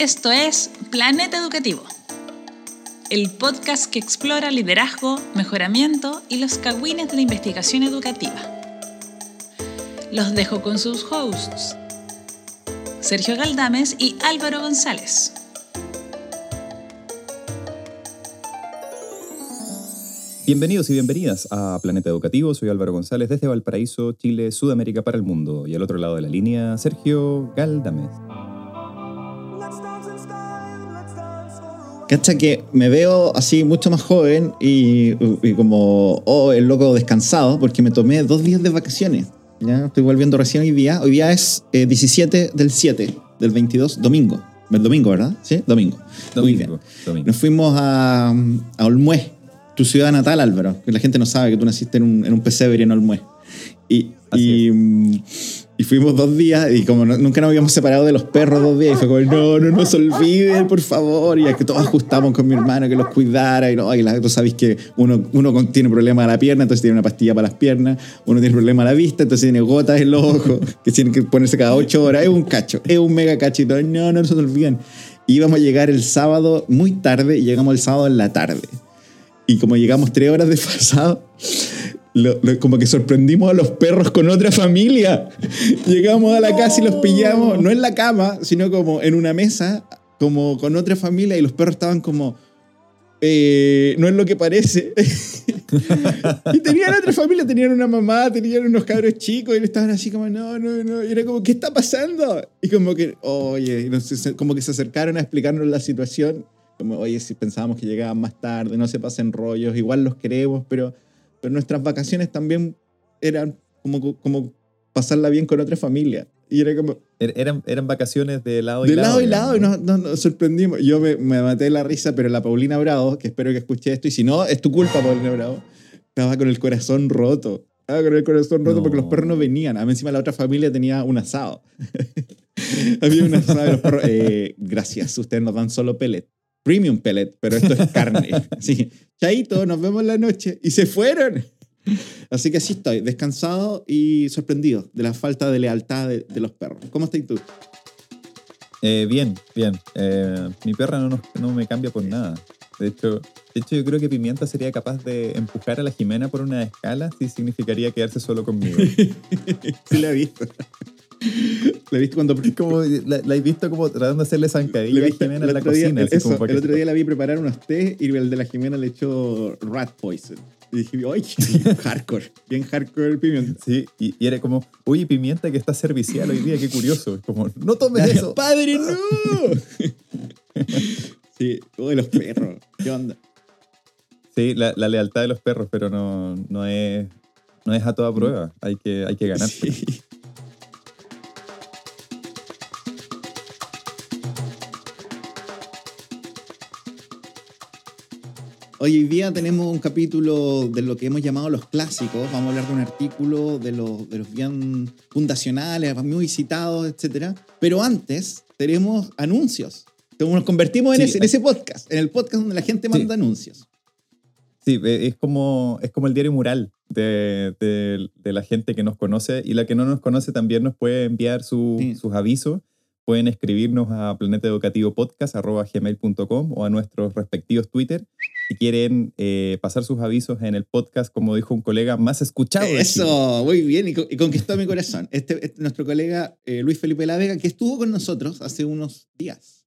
Esto es Planeta Educativo, el podcast que explora liderazgo, mejoramiento y los cagüines de la investigación educativa. Los dejo con sus hosts, Sergio Galdames y Álvaro González. Bienvenidos y bienvenidas a Planeta Educativo. Soy Álvaro González desde Valparaíso, Chile, Sudamérica para el mundo. Y al otro lado de la línea, Sergio Galdames. Cacha que me veo así mucho más joven y, y como, oh, el loco descansado, porque me tomé dos días de vacaciones. Ya estoy volviendo recién hoy día. Hoy día es eh, 17 del 7 del 22, domingo. El domingo, ¿verdad? Sí, domingo. Domingo, domingo. Nos fuimos a, a Olmué, tu ciudad natal, Álvaro. Que la gente no sabe que tú naciste en un, en un pesebre en Olmué. Y, Así y, mm, y fuimos dos días y como nunca nos habíamos separado de los perros dos días y fue como, no, no nos olviden, por favor. Y es que todos ajustamos con mi hermano que los cuidara y no, y la, tú sabes que uno, uno tiene problema a la pierna, entonces tiene una pastilla para las piernas, uno tiene problema a la vista, entonces tiene gotas en los ojos, que tienen que ponerse cada ocho horas. Es un cacho, es un mega cachito. No, no se olviden. Y íbamos a llegar el sábado muy tarde y llegamos el sábado en la tarde. Y como llegamos tres horas desfasados, lo- lo- como que sorprendimos a los perros con otra familia. Llegamos a la casa y los pillamos, no en la cama, sino como en una mesa, como con otra familia, y los perros estaban como. eh, no es lo que parece. y tenían otra familia, tenían una mamá, tenían unos cabros chicos, y estaban así como, no, no, no. Y era como, ¿qué está pasando? Y como que, oye, y no sé, como que se acercaron a explicarnos la situación. Como, oye, si pensábamos que llegaban más tarde, no se pasen rollos, igual los queremos, pero, pero nuestras vacaciones también eran como, como pasarla bien con otra familia. Y era como, Er- Eran, eran vacaciones de lado y de lado. lado y lado, y ¿no? nos, nos- nos sorprendimos. Yo me, me maté de la risa, pero la Paulina Bravo, que espero que escuche esto, y si no, es tu culpa, Paulina Bravo, estaba con el corazón roto. Estaba con el corazón roto No. porque los perros no venían. A mí encima la otra familia tenía un asado. Había un asado y los perros, eh, gracias, ustedes nos dan solo pellet. Premium pellet, pero esto es carne. Así, chaito, nos vemos la noche. Y se fueron. Así que así estoy, descansado y sorprendido de la falta de lealtad de, de los perros. ¿Cómo estás tú? Eh, bien, bien. Eh, mi perra no, nos- no me cambia por nada. De hecho, de hecho, yo creo que Pimienta sería capaz de empujar a la Jimena por una escala si significaría quedarse solo conmigo. Sí, la he visto. La he visto cuando. como la, la he visto como tratando de hacerle la zancadilla a Jimena el en la otro día- cocina. así eso, como el otro día la vi preparar unos té y el de la Jimena le echó rat poison. Y dije, ¡ay! hardcore. Bien hardcore el pimiento. Sí, y, y era como, oye, Pimienta que está servicial hoy día, qué curioso. Como, no tomes eso. ¡Padre, no! sí, uy, los perros. ¿Qué onda? Sí, la, la lealtad de los perros, pero no, no, es, no es a toda prueba. Hay que, hay que ganar. Sí. Hoy hoy día tenemos un capítulo de lo que hemos llamado los clásicos. Vamos a hablar de un artículo de los, de los bien fundacionales, muy citados, etc. Pero antes tenemos anuncios. Entonces nos convertimos en, Sí. ese, en ese podcast, en el podcast donde la gente manda anuncios. Sí, eh, es como, es como el diario mural de, de- de la gente que nos conoce y la que no nos conoce también nos puede enviar su- Sí. sus avisos. Pueden escribirnos a planetaeducativopodcast.com o a nuestros respectivos Twitter si quieren eh, pasar sus avisos en el podcast, como dijo un colega, más escuchado. Eso, muy bien, y, y conquistó mi corazón. Este, este- nuestro colega eh, Luis Felipe La Vega, que estuvo con nosotros hace unos días,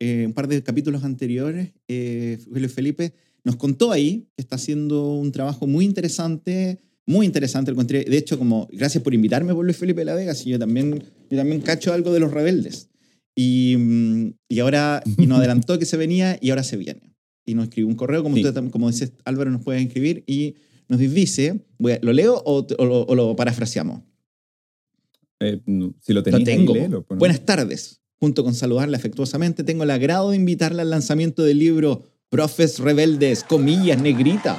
eh, un par de capítulos anteriores, eh, Luis Felipe nos contó ahí que está haciendo un trabajo muy interesante, muy interesante, lo encontré. De hecho, como, gracias por invitarme por Luis Felipe La Vega, si yo también, yo también cacho algo de los rebeldes. Y, mm, y ahora, y nos adelantó que se venía y ahora se viene. Y nos escribió un correo, como, Sí. usted, como dices, Álvaro, nos puede escribir y nos dice, a- ¿lo leo o, o lo- o lo parafraseamos? Eh, no, si lo Lo tenéis ahí, tengo. léelo, pues. Buenas tardes. Junto con saludarla afectuosamente, tengo el agrado de invitarla al lanzamiento del libro Profes Rebeldes, comillas, negrita.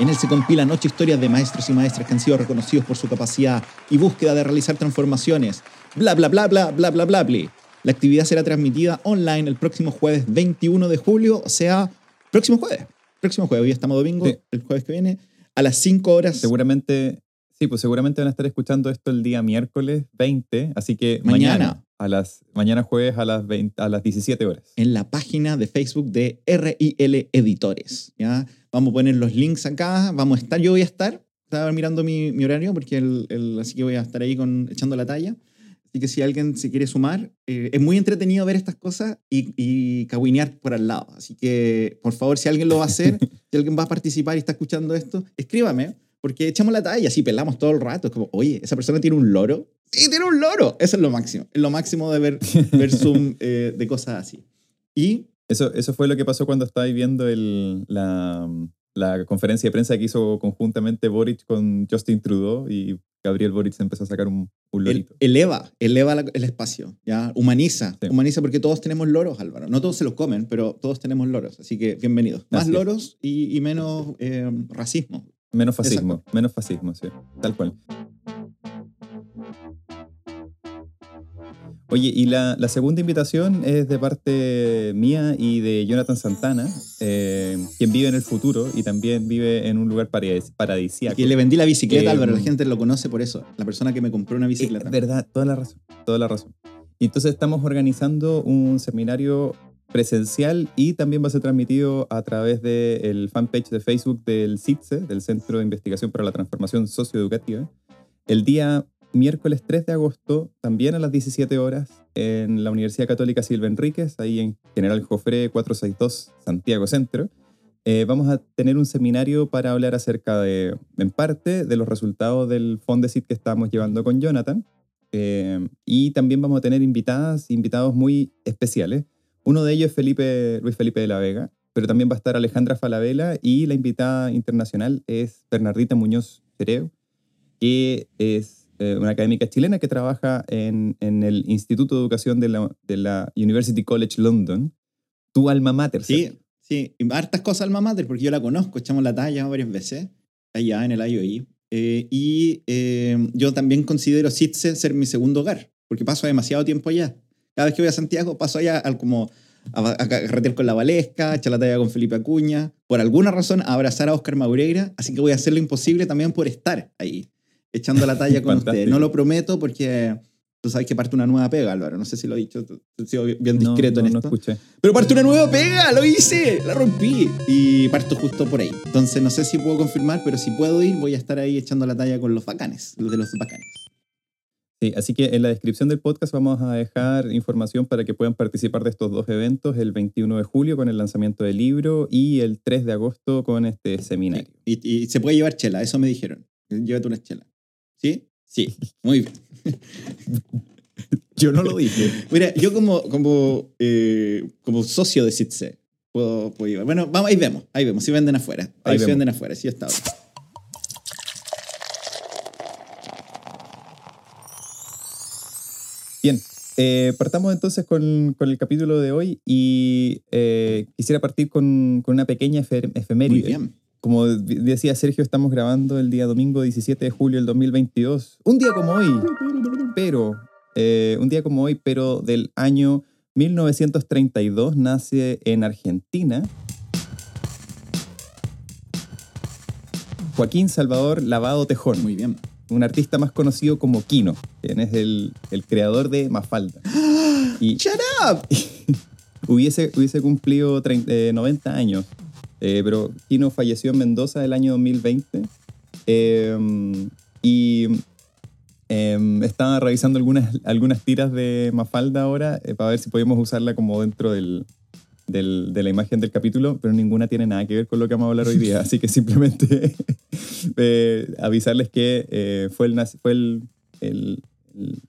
En él se compilan ocho historias de maestros y maestras que han sido reconocidos por su capacidad y búsqueda de realizar transformaciones. Bla, bla, bla, bla, bla, bla, bla, bla. La actividad será transmitida online el próximo jueves 21 de julio, o sea, próximo jueves. Próximo jueves, hoy estamos domingo, Sí. el jueves que viene, a las 5 horas. Seguramente Sí, pues seguramente van a estar escuchando esto el día miércoles 20, así que Mañana. mañana, a las, mañana jueves a las, 20 a las 17 horas. en la página de Facebook de RIL Editores. ¿ya? Vamos a poner los links acá, vamos a estar, yo voy a estar, estaba mirando mi, mi horario, porque el, el- así que voy a estar ahí con, echando la talla. Así que si alguien se quiere sumar, eh, es muy entretenido ver estas cosas y, y caguinear por al lado. Así que, por favor, si alguien lo va a hacer, si alguien va a participar y está escuchando esto, escríbame, porque echamos la talla, así pelamos todo el rato. Es como, oye, ¿esa persona tiene un loro? Sí, tiene un loro. Eso es lo máximo. Es lo máximo de ver, ver Zoom eh, de cosas así. Y Eso, eso fue lo que pasó cuando estáis viendo el, la, la conferencia de prensa que hizo conjuntamente Boric con Justin Trudeau y Gabriel Boric empezó a sacar un, un el- lorito. eleva, eleva la- el espacio, ¿ya? Humaniza, Sí. humaniza porque todos tenemos loros, Álvaro. No todos se los comen, pero todos tenemos loros. Así que bienvenidos. Más Así loros y, y menos eh, racismo. Menos fascismo, menos fascismo, sí, tal cual. Oye, y la, la segunda invitación es de parte mía y de Jonathan Santana, eh, quien vive en el futuro y también vive en un lugar paradis- paradisíaco. Y le vendí la bicicleta, Eh, Álvaro. La gente lo conoce por eso. La persona que me compró una bicicleta. Es verdad, toda la razón, toda la razón. Y entonces estamos organizando un seminario presencial y también va a ser transmitido a través del fanpage de Facebook del CITSE, del Centro de Investigación para la Transformación Socioeducativa, el día miércoles 3 de agosto, también a las 17 horas, en la Universidad Católica Silva Enríquez, ahí en General Jofré 462, Santiago Centro. Eh, vamos a tener un seminario para hablar acerca de, en parte, de los resultados del Fondesit que estamos llevando con Jonathan. Eh, y también vamos a tener invitadas, invitados muy especiales. Uno de ellos es Felipe, Luis Felipe de la Vega, pero también va a estar Alejandra Falabella y la invitada internacional es Bernardita Muñoz Cereo, que es eh, una académica chilena que trabaja en, en el Instituto de Educación de la, de la University College London, tu alma mater. Sí, sí. Y hartas cosas alma mater, porque yo la conozco, echamos la talla varias veces, allá en el IOI. Eh, y eh, yo también considero CITSE ser mi segundo hogar, porque paso demasiado tiempo allá. Cada vez que voy a Santiago, paso allá al como a, a carretear con la Valesca, a echar la talla con Felipe Acuña, por alguna razón a abrazar a Oscar Maureira, así que voy a hacer lo imposible también por estar ahí, echando la talla con ustedes. No lo prometo porque tú sabes que parte una nueva pega, Álvaro. No sé si lo he dicho, has sido bien No, discreto no, en no esto. escuché. Pero parte una nueva pega, lo hice, la rompí. Y parto justo por ahí. Entonces no sé si puedo confirmar, pero si puedo ir, voy a estar ahí echando la talla con los bacanes, los de los bacanes. Sí, así que en la descripción del podcast vamos a dejar información para que puedan participar de estos dos eventos, el 21 de julio con el lanzamiento del libro y el 3 de agosto con este seminario. Y, y se puede llevar chela, eso me dijeron. Llévate una chela. ¿Sí? Sí, muy bien. Yo no lo dije. Mira, yo como, como, eh, como socio de CITSE puedo, puedo llevar. Bueno, vamos, ahí vemos, ahí vemos, si venden afuera. Ahí, Ahí si venden afuera, sí está. Bien, eh, partamos entonces con, con el capítulo de hoy y eh, quisiera partir con, con una pequeña efe- efeméride. Muy bien. Como decía Sergio, estamos grabando el día domingo 17 de julio del 2022. Un día como hoy, pero, eh, un día como hoy, pero del año 1932 nace en Argentina Joaquín Salvador Lavado Tejón, Muy bien. un artista más conocido como Kino, quien es el, el creador de Mafalda. Y ¡Shut up! hubiese, hubiese cumplido 30 eh, 90 años, eh, pero Kino falleció en Mendoza el año 2020 eh, y eh, estaba revisando algunas, algunas tiras de Mafalda ahora eh, para ver si podíamos usarla como dentro del, del- de la imagen del capítulo, pero ninguna tiene nada que ver con lo que vamos a hablar hoy día, así que simplemente eh, avisarles que eh, fue, el, fue el, el- el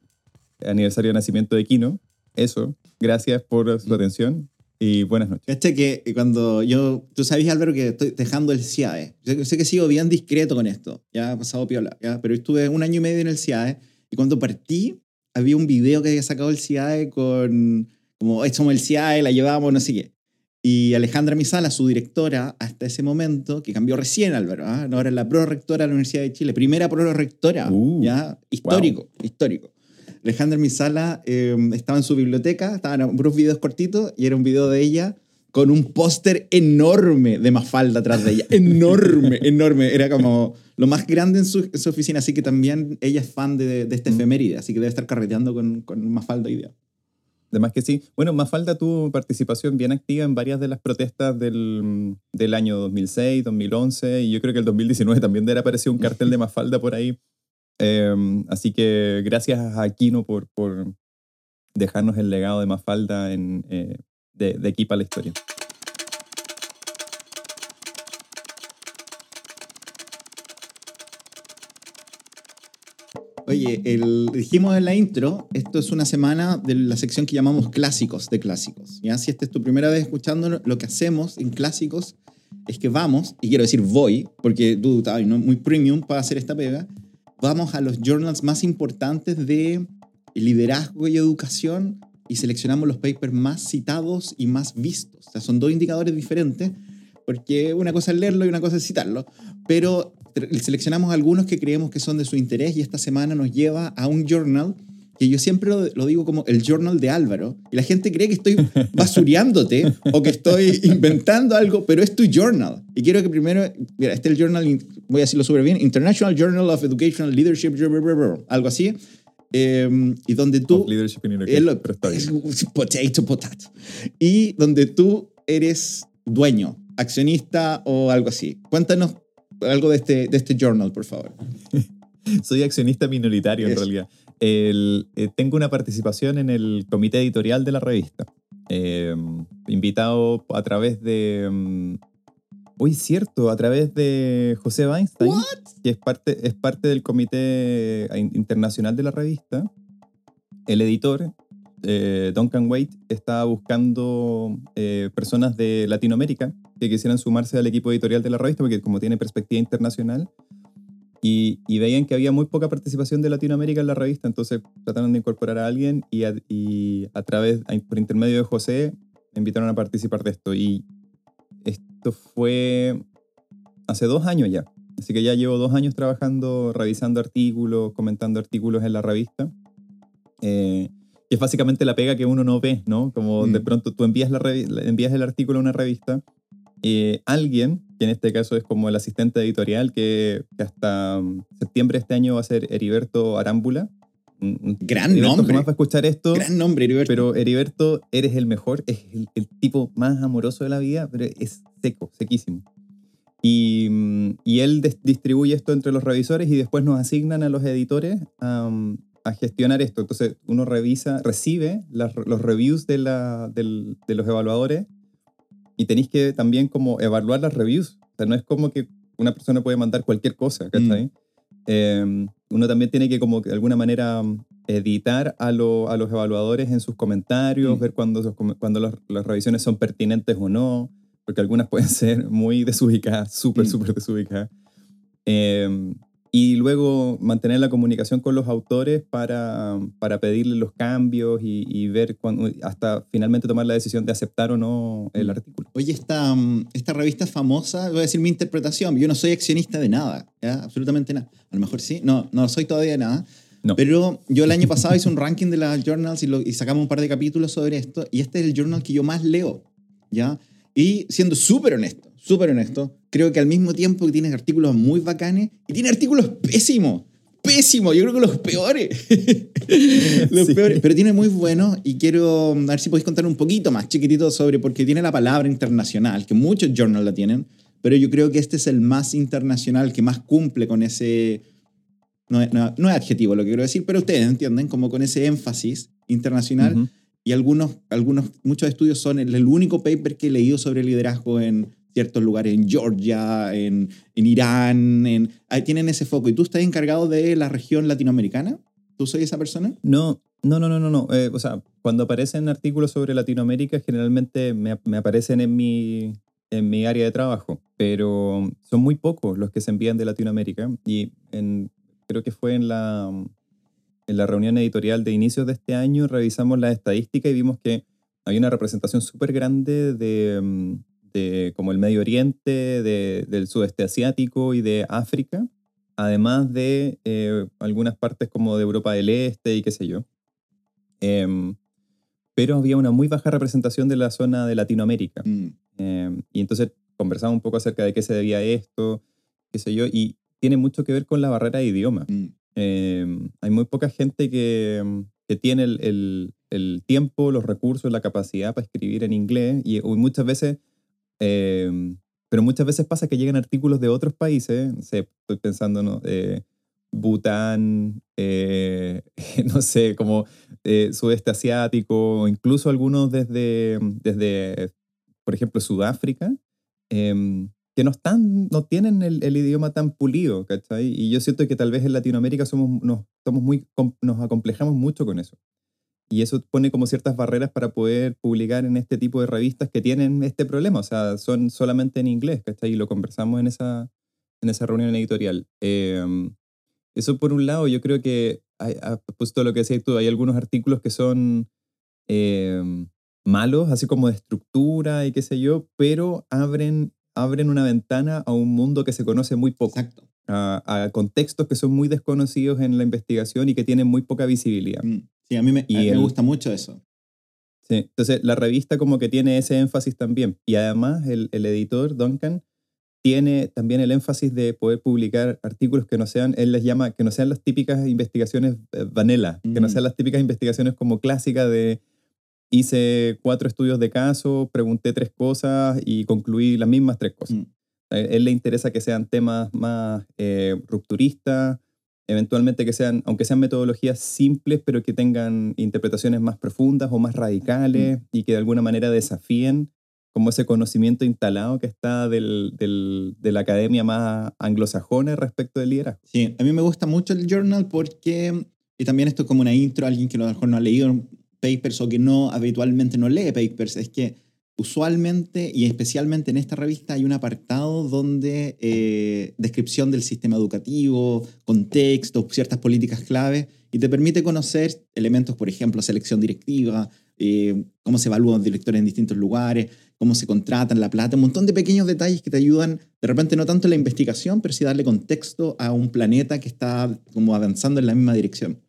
aniversario de nacimiento de Kino, eso, gracias por su atención y buenas noches. Cacha que cuando yo, tú sabes Álvaro que estoy dejando el CIAE. Sé, sé que sigo bien discreto con esto, ya ha pasado piola, ¿ya? pero estuve un año y medio en el CIAE y cuando partí había un video que había sacado el CIAE con, como, "Ay, somos el CIAE, la llevamos, no sé qué. Y Alejandra Misala, su directora hasta ese momento, que cambió recién Álvaro, ¿ah? ahora es la pro-rectora de la Universidad de Chile, primera pro-rectora, Uh, ¿ya? Histórico, histórico. Alejandra Misala eh, estaba en su biblioteca, estaban puros videos cortitos y era un video de ella con un póster enorme de Mafalda atrás de ella. Enorme, enorme. Era como lo más grande en su, en su oficina. Así que también ella es fan de, de esta Mm. efeméride. Así que debe estar carreteando con, con Mafalda hoy día. Además que sí. Bueno, Mafalda tuvo participación bien activa en varias de las protestas del, del año 2006, 2011 y yo creo que el 2019 también haber aparecido un cartel de Mafalda por ahí. Eh, así que gracias a Aquino por, por dejarnos el legado de Mafalda en, eh, de, de aquí para la historia. Oye, el, dijimos en la intro, esto es una semana de la sección que llamamos clásicos de clásicos. ¿ya? Si esta es tu primera vez escuchándonos, lo que hacemos en clásicos es que vamos, y quiero decir voy, porque tú estás muy premium para hacer esta pega, vamos a los journals más importantes de liderazgo y educación y seleccionamos los papers más citados y más vistos. O sea, son dos indicadores diferentes, porque una cosa es leerlo y una cosa es citarlo, pero seleccionamos algunos que creemos que son de su interés y esta semana nos lleva a un journal que yo siempre lo, lo digo como el journal de Álvaro y la gente cree que estoy basureándote o que estoy inventando algo, pero es tu journal. Y quiero que primero, mira, este es el journal, voy a decirlo súper bien, International Journal of Educational Leadership, algo así, eh, y donde tú... Of leadership in Es education, lo- pero está bien. es potato, potato. Y donde tú eres dueño, accionista o algo así. Cuéntanos algo de este, de este journal, por favor. Soy accionista minoritario en Eso. realidad. El- eh, tengo una participación en el comité editorial de la revista. Eh, invitado a través de... mm, Uy, cierto, a través de José Weinstein, que es parte, es parte del comité in- internacional de la revista. El editor, eh, Duncan Waite, estaba buscando eh, personas de Latinoamérica que quisieran sumarse al equipo editorial de la revista, porque como tiene perspectiva internacional, y, y veían que había muy poca participación de Latinoamérica en la revista, entonces trataron de incorporar a alguien y a, y a través, por intermedio de José, me invitaron a participar de esto. Y esto fue hace dos años ya. Así que ya llevo dos años trabajando, revisando artículos, comentando artículos en la revista. Eh, que es básicamente la pega que uno no ve, ¿no? Como de Mm. pronto tú envías, la envías el artículo a una revista, eh, alguien, que en este caso es como el asistente editorial, que, que hasta mm, septiembre de este año va a ser Heriberto Arámbula. Gran Heriberto nombre. jamás va a escuchar esto. Gran nombre, Heriberto. Pero Heriberto, eres el mejor, es el, el tipo más amoroso de la vida, pero es seco, sequísimo. Y, mm, y él distribuye esto entre los revisores y después nos asignan a los editores a gestionar esto. Entonces uno revisa, recibe las- los reviews de, la, del- de los evaluadores y tenéis que también como evaluar las reviews. O sea, no es como que una persona puede mandar cualquier cosa, ¿cachai? Eh, uno también tiene que como que de alguna manera mm, editar a, lo- a los evaluadores en sus comentarios, Mm. ver cuando, cuando los- las revisiones son pertinentes o no, porque algunas pueden ser muy desubicadas, súper, Mm. súper desubicadas. Eh, y luego mantener la comunicación con los autores para, para pedirle los cambios y, y ver cuándo- hasta finalmente tomar la decisión de aceptar o no el Mm. artículo. Oye, esta, mm, esta revista famosa, voy a decir mi interpretación, yo no soy accionista de nada, ¿ya? absolutamente nada. A lo mejor sí, no, no soy todavía nada. No. Pero yo el año pasado hice un ranking de las journals y, lo- y sacamos un par de capítulos sobre esto, y este es el journal que yo más leo, ¿ya? Y siendo súper honesto, súper honesto, creo que al mismo tiempo que tiene artículos muy bacanes, y tiene artículos pésimos, pésimos, yo creo que los peores. los Sí. peores, pero tiene muy buenos y quiero a ver si podéis contar un poquito más chiquitito sobre, porque tiene la palabra internacional, que muchos journals la tienen, pero yo creo que este es el más internacional, que más cumple con ese, no, es- no- no es adjetivo lo que quiero decir, pero ustedes entienden, como con ese énfasis internacional. Ujú. Y algunos, algunos, muchos estudios son el, el único paper que he leído sobre liderazgo en ciertos lugares, en Georgia, en, en Irán, en, ahí tienen ese foco. ¿Y tú estás encargado de la región latinoamericana? ¿Tú soy esa persona? No, no, no, no, no. no. Eh, o sea, cuando aparecen artículos sobre Latinoamérica, generalmente me, me aparecen en mi, en mi área de trabajo, pero son muy pocos los que se envían de Latinoamérica. Y en, creo que fue en la, en la reunión editorial de inicios de este año, revisamos la estadística y vimos que hay una representación súper grande de, mm, de como el Medio Oriente, de- del sudeste asiático y de África, además de eh, algunas partes como de Europa del Este y qué sé yo. Em, pero había una muy baja representación de la zona de Latinoamérica. Mm, Eh, y entonces conversamos un poco acerca de qué se debía esto, qué sé yo, y tiene mucho que ver con la barrera de idioma. mm, Eh, hay muy poca gente que, que tiene el, el- el tiempo, los recursos, la capacidad para escribir en inglés y muchas veces, eh, pero muchas veces pasa que llegan artículos de otros países, no sé, estoy pensando, ¿no? Eh, Bután, eh, no sé, como eh, sudeste asiático, incluso algunos desde, desde por ejemplo, Sudáfrica, em, que no, están, no tienen el, el idioma tan pulido, ¿cachai? Y yo siento que tal vez en Latinoamérica somos, nos, somos muy, nos acomplejamos mucho con eso. Y eso pone como ciertas barreras para poder publicar en este tipo de revistas que tienen este problema, o sea, son solamente en inglés, ¿cachai? Y lo conversamos en esa, en esa reunión editorial. Em, eso por un lado, yo creo que, hay, ah, justo lo que decías tú, hay algunos artículos que son em, malos, así como de estructura y qué sé yo, pero abren, abren una ventana a un mundo que se conoce muy poco, exacto. a, a contextos que son muy desconocidos en la investigación y que tienen muy poca visibilidad. Mm, Sí, a mí me, Y a mí me gusta mucho eso. Sí, entonces la revista como que tiene ese énfasis también. Y además el, el editor, Duncan, tiene también el énfasis de poder publicar artículos que no sean, él les llama, que no sean las típicas investigaciones eh, vanilla, que no Mm. sean las típicas investigaciones como clásicas de hice cuatro estudios de caso, pregunté tres cosas y concluí las mismas tres cosas. Mm. A él le interesa que sean temas más eh, rupturistas, eventualmente que sean, aunque sean metodologías simples, pero que tengan interpretaciones más profundas o más radicales y que de alguna manera desafíen como ese conocimiento instalado que está del, del- de la academia más anglosajona respecto del liderazgo. Sí, a mí me gusta mucho el journal porque, y también esto es como una intro a alguien que a lo mejor no ha leído papers o que no habitualmente no lee papers, es que usualmente y especialmente en esta revista hay un apartado donde eh, descripción del sistema educativo, contexto, ciertas políticas clave y te permite conocer elementos, por ejemplo, selección directiva, eh, cómo se evalúan directores en distintos lugares, cómo se contratan, la plata, un montón de pequeños detalles que te ayudan, de repente no tanto en la investigación, pero sí darle contexto a un planeta que está como avanzando en la misma dirección.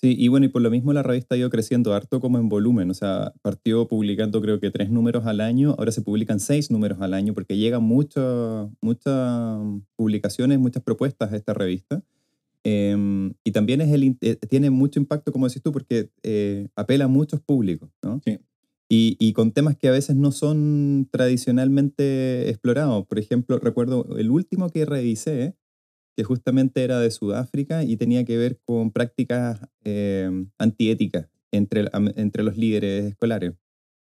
Sí, y bueno, y por lo mismo la revista ha ido creciendo harto como en volumen, o sea, partió publicando creo que tres números al año, ahora se publican seis números al año porque llegan muchas muchas publicaciones, muchas propuestas a esta revista. Eh, y también es el, eh, tiene mucho impacto, como decís tú, porque eh, apela a muchos públicos, ¿no? Sí. Y, y con temas que a veces no son tradicionalmente explorados. Por ejemplo, recuerdo el último que revisé, que justamente era de Sudáfrica y tenía que ver con prácticas eh, antiéticas entre, entre los líderes escolares.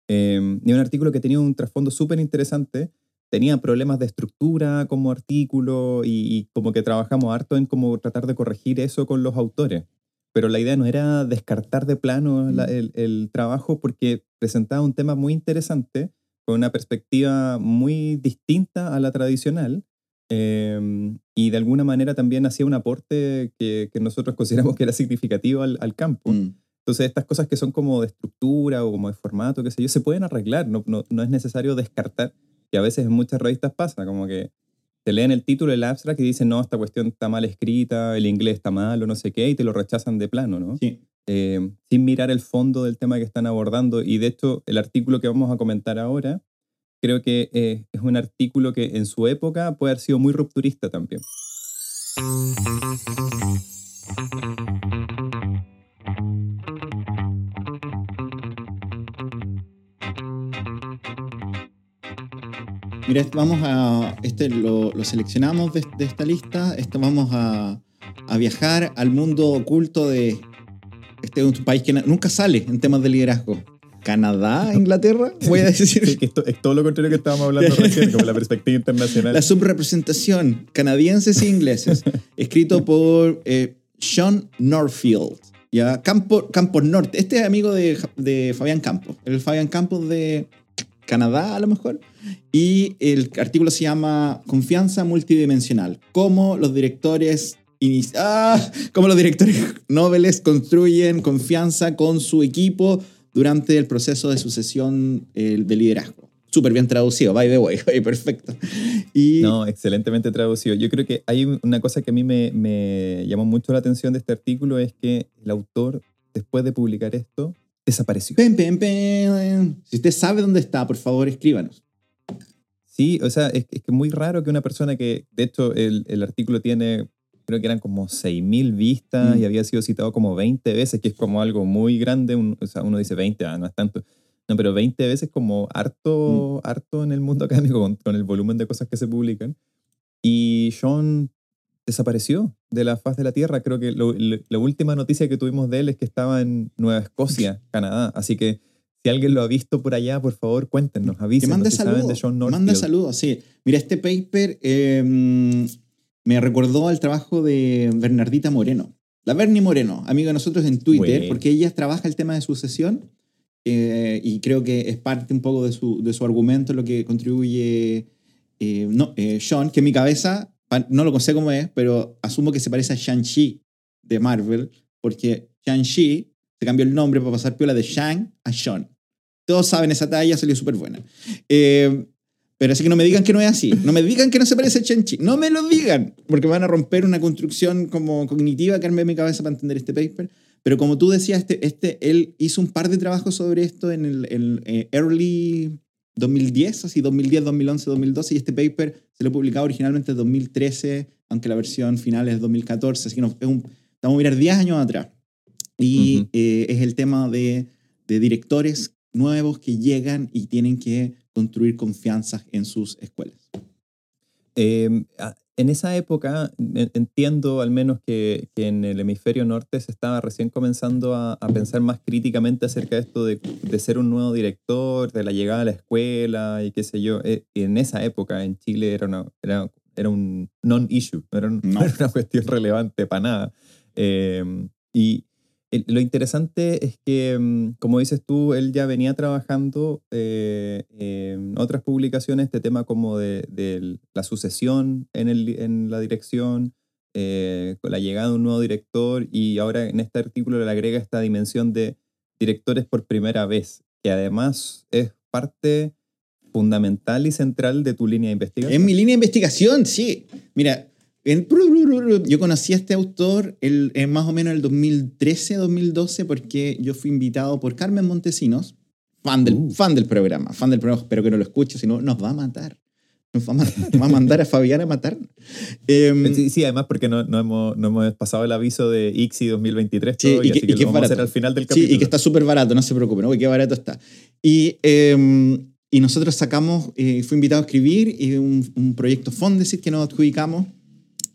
Eh, y un artículo que tenía un trasfondo súper interesante, tenía problemas de estructura como artículo y, y como que trabajamos harto en cómo tratar de corregir eso con los autores. Pero la idea no era descartar de plano la- Mm. el, el trabajo porque presentaba un tema muy interesante con una perspectiva muy distinta a la tradicional eh, y de alguna manera también hacía un aporte que, que nosotros consideramos que era significativo al, al campo. Mm. Entonces, estas cosas que son como de estructura o como de formato, qué sé yo, se pueden arreglar, no, no, no es necesario descartar. Y a veces en muchas revistas pasa, como que te leen el título, el abstract y dicen, no, esta cuestión está mal escrita, el inglés está mal o no sé qué, y te lo rechazan de plano, ¿no? Sí. Eh, sin mirar el fondo del tema que están abordando. Y de hecho, el artículo que vamos a comentar ahora, creo que eh, es un artículo que en su época puede haber sido muy rupturista también. Mira, esto vamos a, este lo, seleccionamos de, esta lista, esto vamos a, a viajar al mundo oculto de este es un país que nunca sale en temas de liderazgo. Canadá, Inglaterra, voy a decir. Sí, que esto es todo lo contrario que estábamos hablando recién, como la perspectiva internacional. La subrepresentación, canadienses e ingleses, escrito por eh, Sean Norfield. Ya, Campo, Campos Norte. Este es amigo de, de Fabián Campos. El Fabián Campos de Canadá, a lo mejor. Y el artículo se llama Confianza multidimensional. Cómo los directores. ¡Ah! Cómo los directores nobles construyen confianza con su equipo durante el proceso de sucesión eh, de liderazgo. Súper bien traducido, by the way. Perfecto. Y No, excelentemente traducido. Yo creo que hay una cosa que a mí me, me llamó mucho la atención de este artículo, es que el autor, después de publicar esto, desapareció. Pen, pen, pen. Si usted sabe dónde está, por favor, escríbanos. Sí, o sea, es, es que muy raro que una persona que, de hecho, el, el artículo tiene, creo que eran como 6.000 vistas Mm. y había sido citado como 20 veces, que es como algo muy grande. un- o sea, uno dice 20, ah, no es tanto. No, pero 20 veces como harto, harto en el mundo académico con, con el volumen de cosas que se publican. Y Sean desapareció de la faz de la Tierra. Creo que lo- lo- la última noticia que tuvimos de él es que estaba en Nueva Escocia, Canadá. Así que si alguien lo ha visto por allá, por favor, cuéntenos, Que avísenos mande si saben de saludos. Manda saludos, sí. Mira, este paper eh, me recordó al trabajo de Bernardita Moreno. La Bernie Moreno, amiga de nosotros en Twitter, Bueno. porque ella trabaja el tema de sucesión eh, y creo que es parte un poco de su, de su argumento lo que contribuye eh, no, eh, Sean, que en mi cabeza, no lo sé cómo es, pero asumo que se parece a Shang-Chi de Marvel, porque Shang-Chi se cambió el nombre para pasar piola de Shang a Sean. Todos saben esa talla, salió súper buena. Eh, pero así que no me digan que no es así. No me digan que no se parece a Shang-Chi. No me lo digan, porque van a romper una construcción como cognitiva que armé en mi cabeza para entender este paper. Pero como tú decías, este, este, él hizo un par de trabajos sobre esto en el, el, eh, early 2010, así 2010, 2011, 2012, y este paper se lo publicaba originalmente en 2013, aunque la versión final es 2014, así que no, es un, vamos a mirar 10 años atrás. Y Ujú. eh, es el tema de, de directores nuevos que llegan y tienen que construir confianza en sus escuelas. Eh, en esa época en- entiendo al menos que, que en el hemisferio norte se estaba recién comenzando a, a pensar más críticamente acerca de esto de, de ser un nuevo director, de la llegada a la escuela y qué sé yo. Eh, en esa época en Chile era, una, era, era un non-issue, no era, un- No. era una cuestión relevante para nada. Eh, y lo interesante es que, mm, como dices tú, él ya venía trabajando eh, en otras publicaciones este tema como de, la sucesión en, la dirección, eh, la llegada de un nuevo director y ahora en este artículo le agrega esta dimensión de directores por primera vez, que además es parte fundamental y central de tu línea de investigación. En mi línea de investigación, sí. Mira, yo conocí a este autor el, en más o menos el 2013, 2012, porque yo fui invitado por Carmen Montesinos, fan del, Uh. fan del programa, fan del programa, espero que no lo escuche, si no nos va a matar. Nos va a, matar, va a mandar a Fabián a matar. Em, Sí, sí, además porque no, no, hemos, no hemos pasado el aviso de ICSI 2023 Sí, todavía, y que- así que y que lo vamos a hacer al final del Sí, capítulo. y que está súper barato, no se preocupen, uy, qué barato está. Y, eh, y nosotros sacamos, eh, fui invitado a escribir y un, un proyecto Fondesit que nos adjudicamos.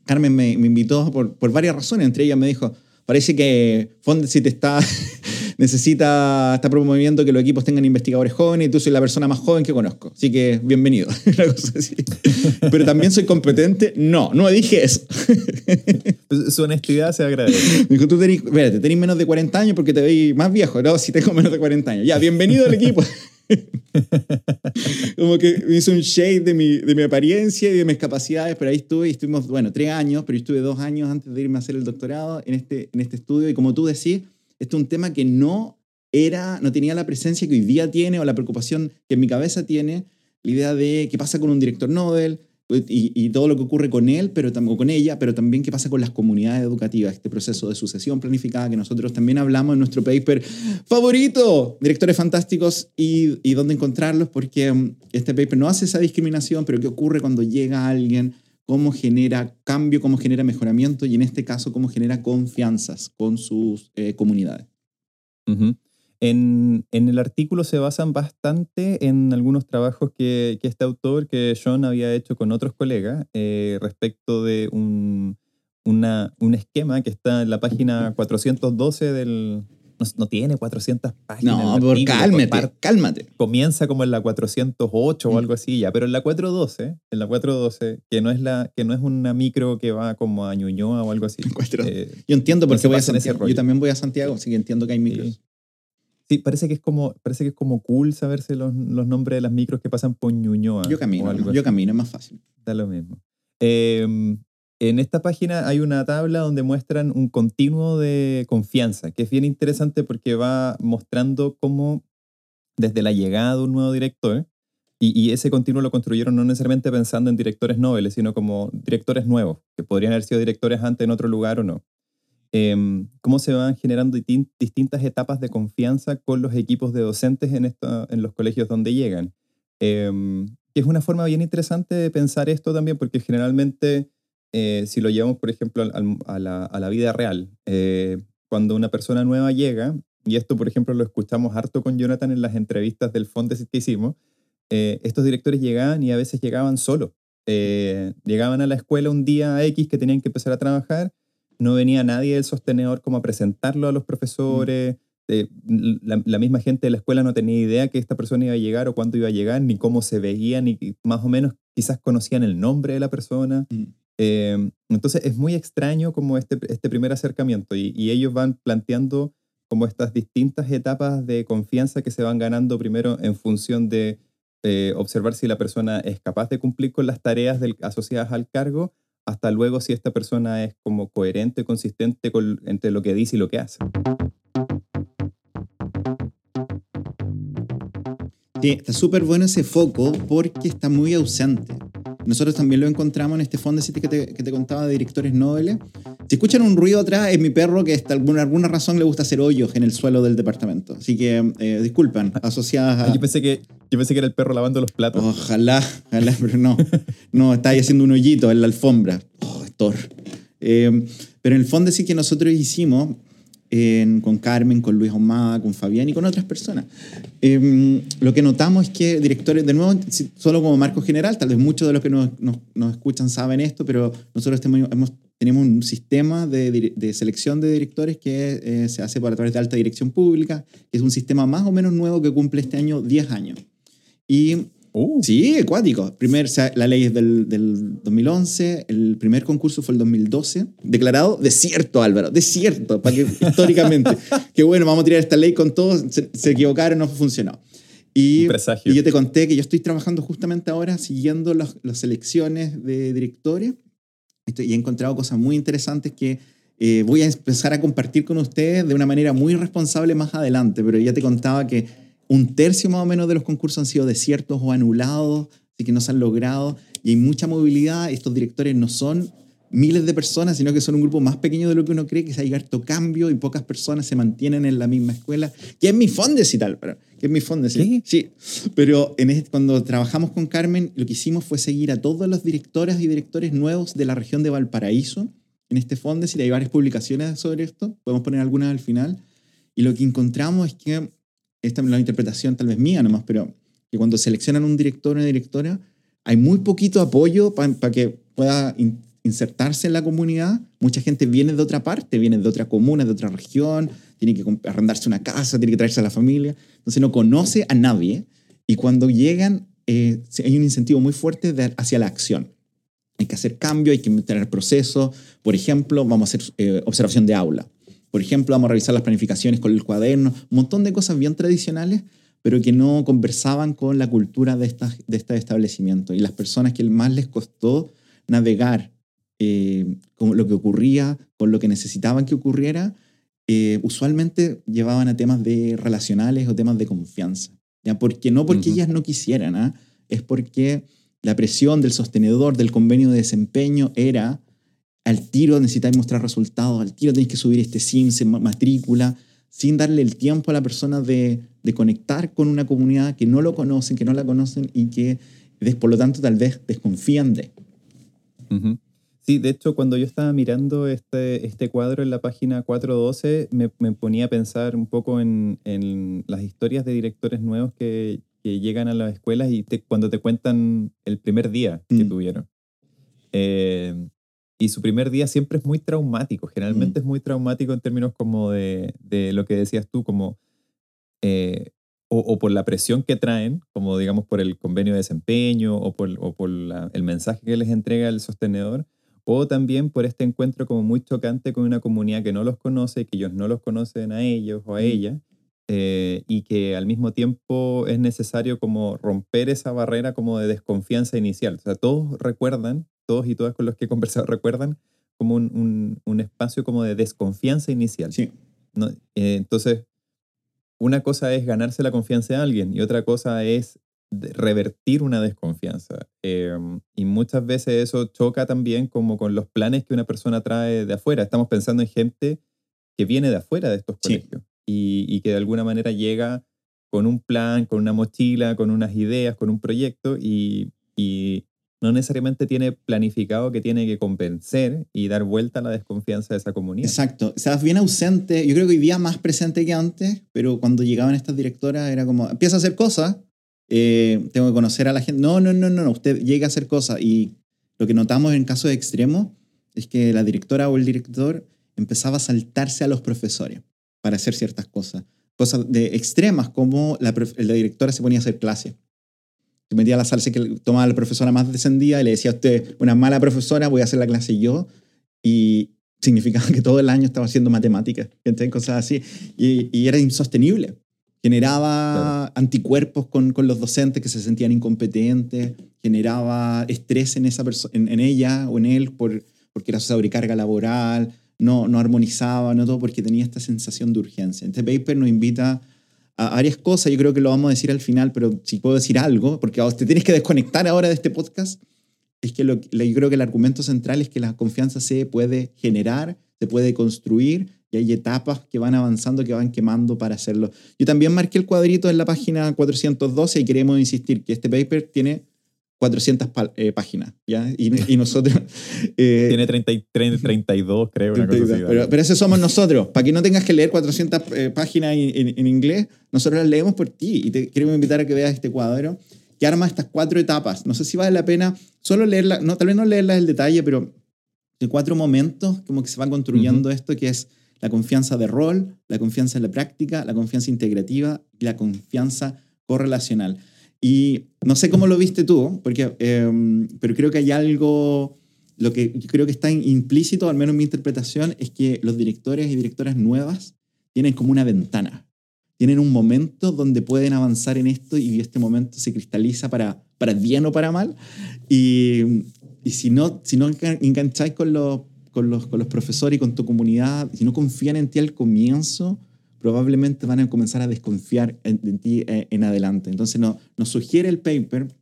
Carmen me, me invitó por, por varias razones, entre ellas me dijo, parece que Fondesit está, necesita, está promoviendo que los equipos tengan investigadores jóvenes y tú soy la persona más joven que conozco, así que bienvenido. Pero también soy competente. No, no dije eso. Su honestidad se agradece. Me dijo, tú tenés, espérate, tenés menos de 40 años porque te veis más viejo. No, si tengo menos de 40 años. Ya, bienvenido al equipo. Como que hizo un shade de mi, de mi apariencia y de mis capacidades, pero ahí estuve y estuvimos, bueno, tres años, pero yo estuve dos años antes de irme a hacer el doctorado en este, en este estudio. Y como tú decís, este es un tema que no era, no tenía la presencia que hoy día tiene o la preocupación que en mi cabeza tiene, la idea de qué pasa con un director Nobel, y, y todo lo que ocurre con él, pero también con ella, pero también qué pasa con las comunidades educativas, este proceso de sucesión planificada que nosotros también hablamos en nuestro paper favorito, Directores Fantásticos y, y dónde encontrarlos, porque um, este paper no hace esa discriminación, pero qué ocurre cuando llega alguien, cómo genera cambio, cómo genera mejoramiento y en este caso cómo genera confianzas con sus eh, comunidades. Ujú. En, en el artículo se basan bastante en algunos trabajos que, que este autor, que John había hecho con otros colegas, eh, respecto de un, una- un esquema que está en la página 412 del... No, no tiene 400 páginas. No, por artículo, cálmate, cálmate. comienza como en la 408 o Mm. algo así ya, pero en la 412, en la 412, que no es la que no es una micro que va como a Ñuñoa o algo así. Eh, Yo entiendo no porque se voy a Santiago. Yo también voy a Santiago, así que entiendo que hay micros. Sí, parece que es como, parece que es como cool saberse los, los nombres de las micros que pasan por Ñuñoa. Yo camino, yo camino, es más fácil. Da lo mismo. Eh, en esta página hay una tabla donde muestran un continuo de confianza, que es bien interesante porque va mostrando cómo desde la llegada de un nuevo director, y, y ese continuo lo construyeron no necesariamente pensando en directores nobles, sino como directores nuevos, que podrían haber sido directores antes en otro lugar o no. Em, cómo se van generando distin- distintas etapas de confianza con los equipos de docentes en, los colegios donde llegan. Em, que es una forma bien interesante de pensar esto también, porque generalmente, eh, si lo llevamos, por ejemplo, a, la, vida real, eh, cuando una persona nueva llega, y esto, por ejemplo, lo escuchamos harto con Jonathan en las entrevistas del Fondesit que hicimos, eh, estos directores llegaban y a veces llegaban solos. Llegaban a la escuela un día X que tenían que empezar a trabajar, no venía nadie del sostenedor como a presentarlo a los profesores, eh, la, la misma gente de la escuela no tenía idea que esta persona iba a llegar o cuándo iba a llegar, ni cómo se veía, ni más o menos quizás conocían el nombre de la persona. Mm. Eh, entonces es muy extraño como este, este primer acercamiento y, y ellos van planteando como estas distintas etapas de confianza que se van ganando primero en función de eh, observar si la persona es capaz de cumplir con las tareas del- asociadas al cargo, hasta luego si esta persona es como coherente, consistente con, entre lo que dice y lo que hace. Sí, está súper bueno ese foco porque está muy ausente. Nosotros también lo encontramos en este fondo que te, que te contaba de directores nobles. Si escuchan un ruido atrás, es mi perro que por alguna, alguna razón le gusta hacer hoyos en el suelo del departamento. Así que eh, disculpan, asociadas a... Ah, yo, pensé que, yo pensé que era el perro lavando los platos. Ojalá, ojalá, pero no. No, está ahí haciendo un hoyito en la alfombra. Oh, Thor. Eh, pero en el fondo sí que nosotros hicimos en- con Carmen, con Luis Ahumada, con Fabián y con otras personas. Eh, lo que notamos es que directores, de nuevo, solo como marco general, tal vez muchos de los que nos, nos- nos escuchan saben esto, pero nosotros tenemos, hemos- tenemos un sistema de, de selección de directores que eh, se hace por a través de alta dirección pública, que es un sistema más o menos nuevo que cumple este año 10 años. Y Uh, Sí, acuático. Primer, o sea, la ley es del, del 2011, el primer concurso fue el 2012. Declarado desierto, Álvaro, desierto, para que, históricamente. que bueno, vamos a tirar esta ley con todos, se, se equivocaron, no funcionó. Y, y yo te conté que yo estoy trabajando justamente ahora siguiendo las selecciones de directores y he encontrado cosas muy interesantes que eh, voy a empezar a compartir con ustedes de una manera muy responsable más adelante, pero ya te contaba que un tercio más o menos de los concursos han sido desiertos o anulados, así que no se han logrado, y hay mucha movilidad, estos directores no son miles de personas, sino que son un grupo más pequeño de lo que uno cree, que se hay harto cambio y pocas personas se mantienen en la misma escuela, que es mi fondes y tal, pero que es mi fondes. ¿Qué? Sí, pero en este- cuando trabajamos con Carmen, lo que hicimos fue seguir a todos los directoras y directores nuevos de la región de Valparaíso en este fondo, y hay varias publicaciones sobre esto, podemos poner algunas al final, y lo que encontramos es que, esta es la interpretación tal vez mía nomás, pero que cuando seleccionan un director o una directora, hay muy poquito apoyo para que pueda in- insertarse en la comunidad. Mucha gente viene de otra parte, viene de otra comuna, de otra región, tiene que arrendarse una casa, tiene que traerse a la familia, entonces no conoce a nadie, y cuando llegan eh, hay un incentivo muy fuerte de- hacia la acción. Hay que hacer cambio, hay que tener procesos. Por ejemplo, vamos a hacer eh, observación de aula. Por ejemplo, vamos a revisar las planificaciones con el cuaderno, un montón de cosas bien tradicionales, pero que no conversaban con la cultura de, estas, de este establecimiento. Y las personas que más les costó navegar eh, con lo que ocurría, con lo que necesitaban que ocurriera, eh, usualmente llevaban a temas de relacionales o temas de confianza. ¿ya? Porque, no porque ellas no quisieran, ¿ah? es porque la presión del sostenedor del convenio de desempeño era al tiro necesitáis mostrar resultados, al tiro tenéis que subir este SIMS, ma- matrícula, sin darle el tiempo a la persona de, de conectar con una comunidad que no lo conocen, que no la conocen y que por lo tanto tal vez desconfían de. Sí, de hecho, cuando yo estaba mirando este, este cuadro en la página 412, me, me ponía a pensar un poco en, en las historias de directores nuevos que, que llegan a las escuelas y te- cuando te cuentan el primer día que Mm. tuvieron. Eh, y su primer día siempre es muy traumático, generalmente es muy traumático en términos como de, de lo que decías tú, como eh, o, o por la presión que traen, como digamos por el convenio de desempeño o por, o por la- el mensaje que les entrega el sostenedor, o también por este encuentro como muy chocante con una comunidad que no los conoce, que ellos no los conocen a ellos o a Mm. ella, eh, y que al mismo tiempo es necesario como romper esa barrera como de desconfianza inicial. O sea, todos recuerdan, todos y todas con los que he conversado recuerdan como un, un- un espacio como de desconfianza inicial. Sí. ¿no? Eh, entonces, una cosa es ganarse la confianza de alguien y otra cosa es revertir una desconfianza. Eh, y muchas veces eso choca también como con los planes que una persona trae de afuera. Estamos pensando en gente que viene de afuera de estos Sí. colegios y, y que de alguna manera llega con un plan, con una mochila, con unas ideas, con un proyecto y, y no necesariamente tiene planificado que tiene que convencer y dar vuelta a la desconfianza de esa comunidad. Exacto. Estabas bien ausente. Yo creo que hoy día más presente que antes, pero cuando llegaban estas directoras era como, empieza a hacer cosas, eh, tengo que conocer a la gente. No, no, no, no, no, usted llega a hacer cosas. Y lo que notamos en casos extremos es que la directora o el director empezaba a saltarse a los profesores para hacer ciertas cosas. Cosas de extremas como la, directora se ponía a hacer clase. Se metía a la sala, así que tomaba a la profesora más descendida y le decía a usted, una mala profesora, voy a hacer la clase yo. Y significaba que todo el año estaba haciendo matemáticas, cosas así. Y, y era insostenible. Generaba anticuerpos con, con los docentes que se sentían incompetentes, generaba estrés en, esa en, en ella o en él por, porque era sobrecarga laboral, no, no armonizaba, no todo porque tenía esta sensación de urgencia. Este paper nos invita a varias cosas, yo creo que lo vamos a decir al final, pero si puedo decir algo, porque te tienes que desconectar ahora de este podcast, es que lo, yo creo que el argumento central es que la confianza se puede generar, se puede construir y hay etapas que van avanzando, que van quemando para hacerlo. Yo también marqué el cuadrito en la página 412 y queremos insistir que este paper tiene 400 pa- eh, páginas, ¿ya? Y, y nosotros... eh, Tiene 30, y- 30, 32, creo, una cosa así. pero, pero ese somos nosotros. Para que no tengas que leer 400 eh, páginas en, en- en inglés, nosotros las leemos por ti y te queremos invitar a que veas este cuadro que arma estas cuatro etapas. No sé si vale la pena solo leerla, no, tal vez no leerla el detalle, pero de cuatro momentos como que se va construyendo esto, que es la confianza de rol, la confianza en la práctica, la confianza integrativa y la confianza correlacional. Y no sé cómo lo viste tú, porque, eh, pero creo que hay algo, lo que creo que está implícito, al menos en mi interpretación, es que los directores y directoras nuevas tienen como una ventana. Tienen un momento donde pueden avanzar en esto y este momento se cristaliza para, para bien o para mal. Y, y si no, si no engan- engancháis con los, con, los, con los profesores y con tu comunidad, si no confían en ti al comienzo, probablemente van a comenzar a desconfiar en, en ti eh, en adelante. Entonces no, nos sugiere el paper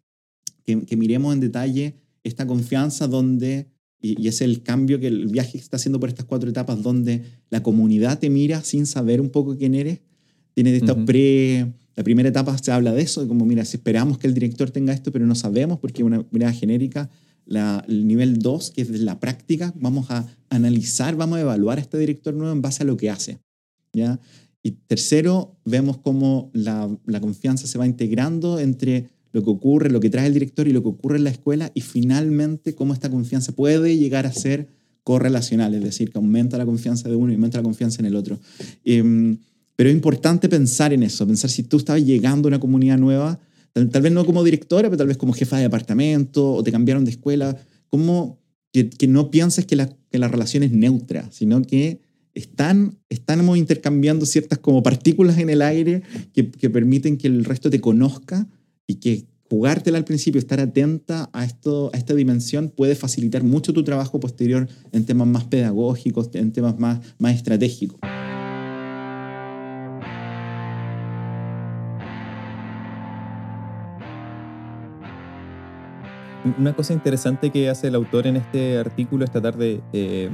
que, que miremos en detalle esta confianza donde, y, y es el cambio que el viaje está haciendo por estas cuatro etapas, donde la comunidad te mira sin saber un poco quién eres. Tiene Ujú. pre... La primera etapa se habla de eso, de como, mira, si esperamos que el director tenga esto, pero no sabemos porque es una mirada genérica. La, el nivel 2, que es la práctica, vamos a analizar, vamos a evaluar a este director nuevo en base a lo que hace. ¿ya? Y tercero, vemos cómo la, confianza se va integrando entre lo que ocurre, lo que trae el director y lo que ocurre en la escuela, y finalmente cómo esta confianza puede llegar a ser correlacional, es decir, que aumenta la confianza de uno y aumenta la confianza en el otro. Em, pero es importante pensar en eso, pensar si tú estabas llegando a una comunidad nueva, tal, vez no como directora, pero tal vez como jefa de departamento o te cambiaron de escuela, como que, que no pienses que la, que la relación es neutra, sino que están, estamos intercambiando ciertas como partículas en el aire que, permiten que el resto te conozca y que jugártela al principio, estar atenta a, esto, a esta dimensión puede facilitar mucho tu trabajo posterior en temas más pedagógicos, en temas más, más estratégicos. Una cosa interesante que hace el autor en este artículo es tratar de, eh,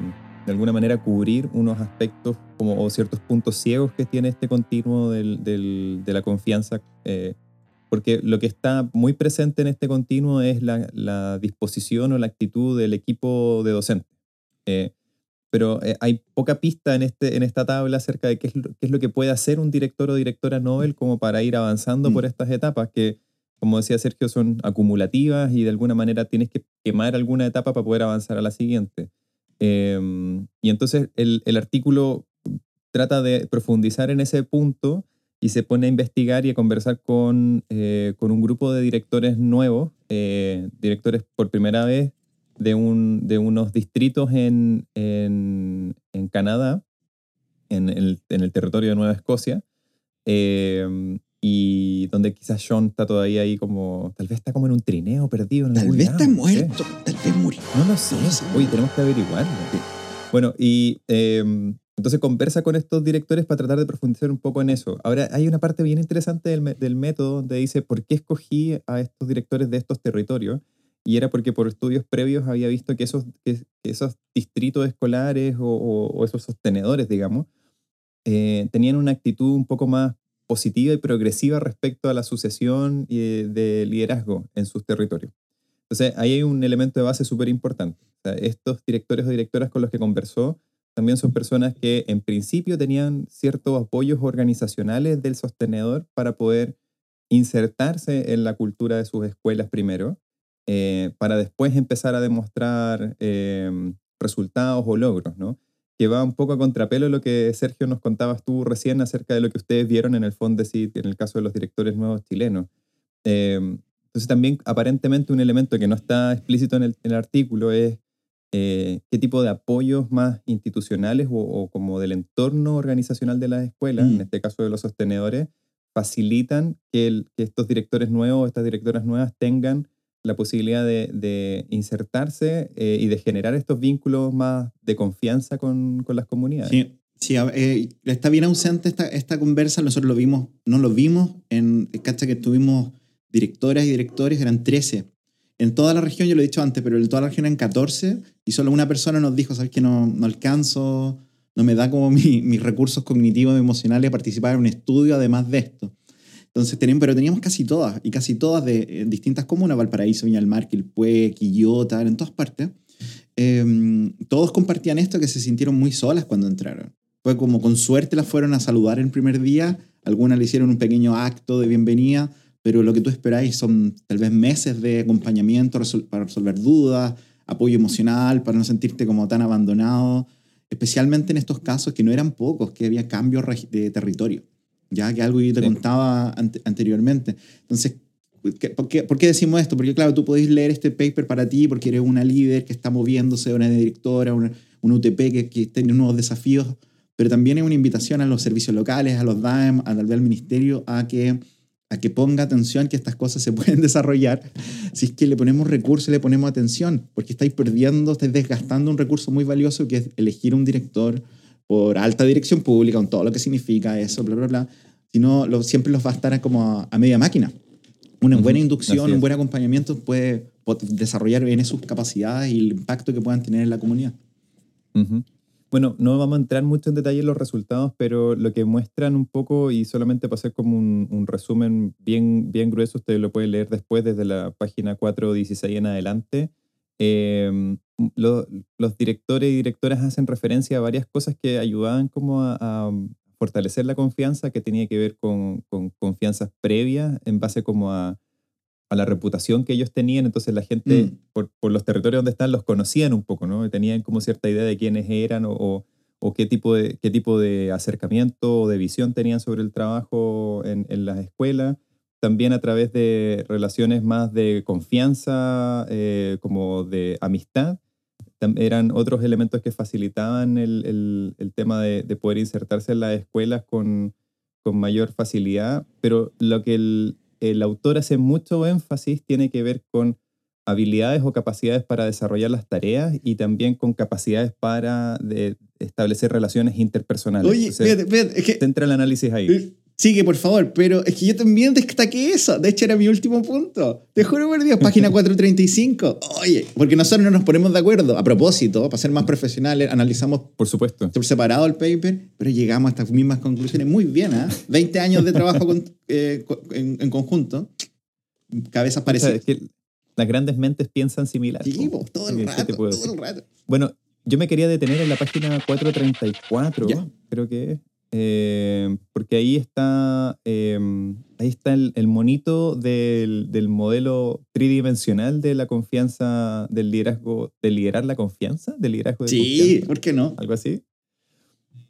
de alguna manera, cubrir unos aspectos como, o ciertos puntos ciegos que tiene este continuo del- del- de la confianza. eh, porque lo que está muy presente en este continuo es la, la disposición o la actitud del equipo de docentes. Eh, pero eh, hay poca pista en, este, en esta tabla acerca de qué es, lo, qué es lo que puede hacer un director o directora Nobel como para ir avanzando Mm. por estas etapas que, como decía Sergio, son acumulativas y de alguna manera tienes que quemar alguna etapa para poder avanzar a la siguiente. Eh, y entonces el, el artículo trata de profundizar en ese punto y se pone a investigar y a conversar con, eh, con un grupo de directores nuevos, eh, directores por primera vez de, un, de unos distritos en, en, en Canadá, en el, en el territorio de Nueva Escocia, eh, y donde quizás Sean está todavía ahí como, tal vez está como en un trineo perdido. En Tal vez lado, está no sé. muerto, tal vez murió. No lo sé. No lo sé. Uy, tenemos que averiguarlo. Bueno, y eh, Entonces conversa con estos directores para tratar de profundizar un poco en eso. Ahora, hay una parte bien interesante del, del método donde dice por qué escogí a estos directores de estos territorios. Y era porque por estudios previos había visto que esos, que, esos distritos escolares o, o, esos sostenedores, digamos, eh, tenían una actitud un poco más positiva y progresiva respecto a la sucesión de liderazgo en sus territorios. Entonces, ahí hay un elemento de base súper importante. Estos directores o directoras con los que conversó también son personas que en principio tenían ciertos apoyos organizacionales del sostenedor para poder insertarse en la cultura de sus escuelas primero, eh, para después empezar a demostrar em, resultados o logros, ¿no? Que va un poco a contrapelo lo que Sergio nos contabas tú recién acerca de lo que ustedes vieron en el Fondesit, en el caso de los directores nuevos chilenos. Em, entonces también aparentemente un elemento que no está explícito en el artículo es eh, qué tipo de apoyos más institucionales o, como del entorno organizacional de las escuelas, en mm. este caso de los sostenedores, facilitan que, estos directores nuevos, estas directoras nuevas tengan la posibilidad de, insertarse eh, y de generar estos vínculos más de confianza con, las comunidades. Sí, sí eh, está bien ausente esta, esta conversa, nosotros lo vimos, no lo vimos, en cacha que tuvimos directoras y directores, eran 13 en toda la región, yo lo he dicho antes, pero en toda la región eran 14 y solo una persona nos dijo, ¿sabes que no, no alcanzo, no me da como mis recursos cognitivos y emocionales a participar en un estudio además de esto? Entonces, teníamos, pero teníamos casi todas, y casi todas de distintas comunas, Valparaíso, Viña del Mar, Quilpué, Quillota, en todas partes. Em, todos compartían esto, que se sintieron muy solas cuando entraron. Fue como con suerte las fueron a saludar el primer día, algunas le hicieron un pequeño acto de bienvenida, pero lo que tú esperáis son tal vez meses de acompañamiento para resolver dudas, apoyo emocional, para no sentirte como tan abandonado, especialmente en estos casos que no eran pocos, que había cambios de territorio, ya que algo yo te contaba anteriormente. Entonces, ¿por qué, ¿por qué, decimos esto? Porque claro, tú podéis leer este paper para ti porque eres una líder que está moviéndose, una directora, una, UTP que, que tiene nuevos desafíos, pero también es una invitación a los servicios locales, a los DAEM, al, al ministerio, a que a que ponga atención que estas cosas se pueden desarrollar si es que le ponemos recursos y le ponemos atención, porque estáis perdiendo, estáis desgastando un recurso muy valioso que es elegir un director por alta dirección pública, con todo lo que significa eso, bla, bla, bla. Si no, lo, siempre los va a estar como a, media máquina. Una buena inducción, un buen acompañamiento puede, desarrollar bien sus capacidades y el impacto que puedan tener en la comunidad. Bueno, no vamos a entrar mucho en detalle en los resultados, pero lo que muestran un poco, y solamente para hacer como un, resumen bien, bien grueso, ustedes lo pueden leer después desde la página 416 en adelante. Em, los directores y directoras hacen referencia a varias cosas que ayudaban como a, fortalecer la confianza, que tenía que ver con, con confianzas previas en base como a a la reputación que ellos tenían, entonces la gente mm. por, por, los territorios donde están los conocían un poco, ¿no? Tenían como cierta idea de quiénes eran o, o, qué, tipo de, qué tipo de acercamiento o de visión tenían sobre el trabajo en, en las escuelas. También a través de relaciones más de confianza, eh, como de amistad, eran otros elementos que facilitaban el, el, el tema de, de, poder insertarse en las escuelas con, con mayor facilidad, pero lo que el, el autor hace mucho énfasis tiene que ver con habilidades o capacidades para desarrollar las tareas y también con capacidades para establecer relaciones interpersonales. Oye, es que... Entra el análisis ahí. Sigue, por favor, pero es que yo también destaqué eso. De hecho, era mi último punto. Te juro por Dios, página 435. Oye, porque nosotros no nos ponemos de acuerdo. A propósito, para ser más profesionales, analizamos por supuesto por separado el paper, pero llegamos a estas mismas conclusiones. Muy bien, ¿eh? 20 años de trabajo eh, en, conjunto. Cabezas parecidas. que las grandes mentes piensan similar. Sí, todo el rato, todo el rato. Bueno, yo me quería detener en la página 434, creo que es. Eh, porque ahí está, em, ahí está el, monito del, del, modelo tridimensional de la confianza, del liderazgo, de liderar la confianza, del liderazgo de Sí, ¿por qué no? Algo así.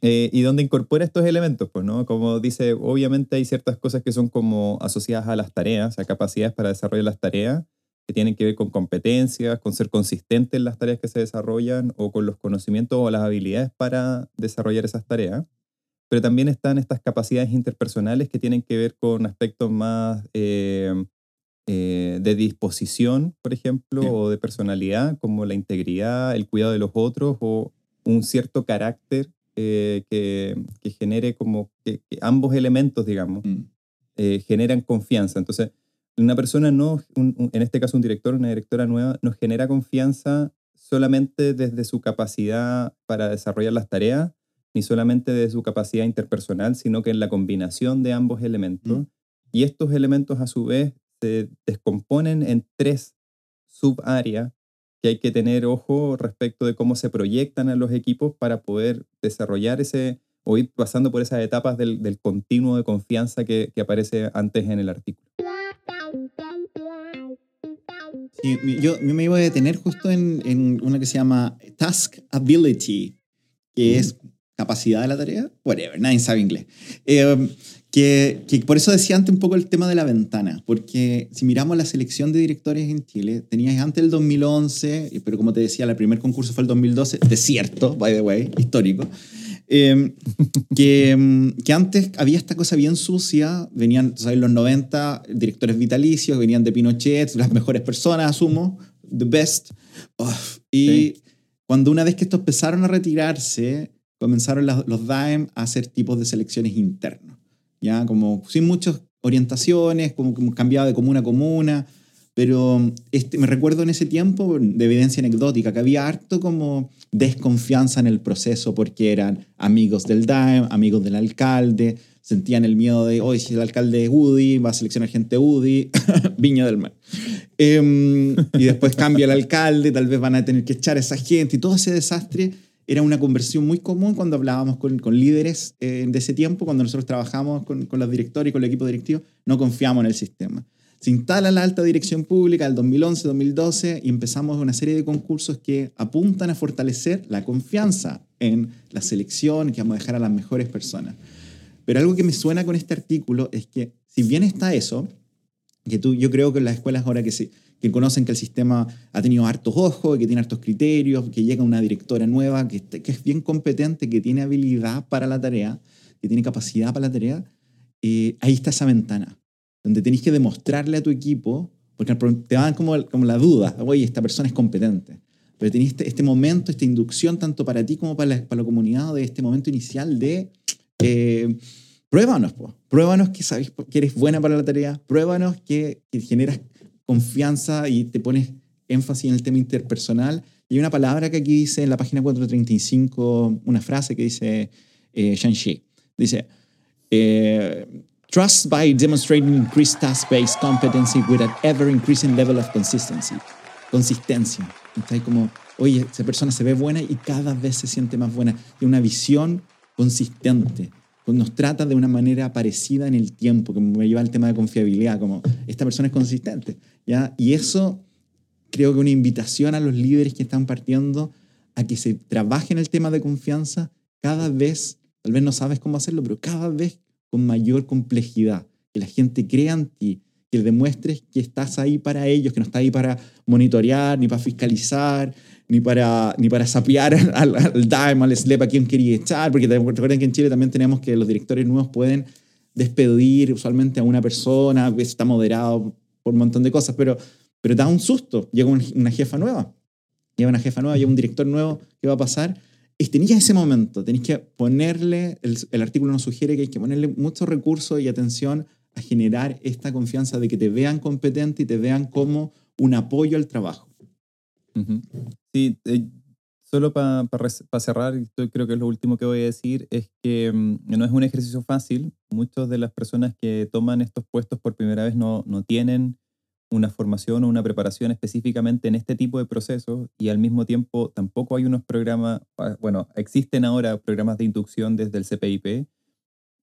Eh, y donde incorpora estos elementos, pues, ¿no? Como dice, obviamente hay ciertas cosas que son como asociadas a las tareas, a capacidades para desarrollar las tareas, que tienen que ver con competencias, con ser consistente en las tareas que se desarrollan o con los conocimientos o las habilidades para desarrollar esas tareas pero también están estas capacidades interpersonales que tienen que ver con aspectos más eh, eh, de disposición, por ejemplo, o de personalidad, como la integridad, el cuidado de los otros o un cierto carácter que, que, que genere como que, que ambos elementos, digamos, Mm. eh, generan confianza. Entonces, una persona no, un- un- en este caso un director, una directora nueva, nos genera confianza solamente desde su capacidad para desarrollar las tareas, ni solamente de su capacidad interpersonal, sino que en la combinación de ambos elementos. Mm. Y estos elementos a su vez se descomponen en tres subáreas que hay que tener ojo respecto de cómo se proyectan a los equipos para poder desarrollar ese o ir pasando por esas etapas del, del continuo de confianza que, que aparece antes en el artículo. Sí, yo, yo me iba a detener justo en, en una que se llama Task Ability, que es capacidad de la tarea, whatever, nadie sabe inglés. Eh, que, que por eso decía antes un poco el tema de la ventana, porque si miramos la selección de directores en Chile, tenías antes el 2011, pero como te decía, el primer concurso fue el 2012, desierto, by the way, histórico. Eh, que, que antes había esta cosa bien sucia, venían, tú sabes, los 90 directores vitalicios, venían de Pinochet, las mejores personas, asumo, the best. Uf, y Sí. cuando una vez que estos empezaron a retirarse, comenzaron los DAEM a hacer tipos de selecciones internos, ya como sin muchas orientaciones, como, como cambiaba de comuna a comuna, pero este, me recuerdo en ese tiempo, de evidencia anecdótica, que había harto como desconfianza en el proceso porque eran amigos del DAEM, amigos del alcalde, sentían el miedo de, hoy si el alcalde es UDI, va a seleccionar gente UDI, Viña del Mar. Em, y después cambia el alcalde, tal vez van a tener que echar a esa gente y todo ese desastre era una conversión muy común cuando hablábamos con, con líderes eh, de ese tiempo, cuando nosotros trabajamos con, con los directores y con el equipo directivo, no confiamos en el sistema. Se instala la alta dirección pública del 2011-2012 y empezamos una serie de concursos que apuntan a fortalecer la confianza en la selección, que vamos a dejar a las mejores personas. Pero algo que me suena con este artículo es que si bien está eso, que tú, yo creo que en las escuelas ahora que, se, que conocen que el sistema ha tenido hartos ojos, que tiene hartos criterios, que llega una directora nueva, que, este- que es bien competente, que tiene habilidad para la tarea, que tiene capacidad para la tarea, eh, ahí está esa ventana, donde tenés que demostrarle a tu equipo, porque te dan como, como la duda, oye, esta persona es competente. Pero tenés este, este momento, esta inducción, tanto para ti como para la, para la comunidad, de este momento inicial de eh, pruébanos, po. pruébanos que sabes que eres buena para la tarea, pruébanos que, que generas confianza y te pones énfasis en el tema interpersonal. Y hay una palabra que aquí dice en la página 435, una frase que dice eh, Shang-Chi. Dice, eh, trust by demonstrating increased task-based competency with an ever-increasing level of consistency. Consistencia. Entonces, como, oye, esa persona se ve buena y cada vez se siente más buena. Tiene una visión consistente. Nos trata de una manera parecida en el tiempo, que me lleva al tema de confiabilidad, como esta persona es consistente. ¿ya? Y eso creo que una invitación a los líderes que están partiendo a que se trabaje en el tema de confianza cada vez, tal vez no sabes cómo hacerlo, pero cada vez con mayor complejidad. Que la gente crea en ti, que demuestres que estás ahí para ellos, que no estás ahí para monitorear, ni para fiscalizar, ni para, ni para sapear al, al DAIM, al SLEP a quien quería echar, porque recuerden que en Chile también tenemos que los directores nuevos pueden despedir usualmente a una persona, está moderado por un montón de cosas, pero, pero da un susto. Llega un- una jefa nueva, llega una jefa nueva, llega un director nuevo, ¿qué va a pasar? Y tenías ese momento, tenéis que ponerle, el, el artículo nos sugiere que hay que ponerle mucho recurso y atención a generar esta confianza de que te vean competente y te vean como un apoyo al trabajo. Ujú. Sí, eh, solo para cerrar, y esto creo que es lo último que voy a decir, es que mm, no es un ejercicio fácil. Muchas de las personas que toman estos puestos por primera vez no, no tienen una formación o una preparación específicamente en este tipo de procesos y al mismo tiempo tampoco hay unos programas, ah, bueno, existen ahora programas de inducción desde el CPIP,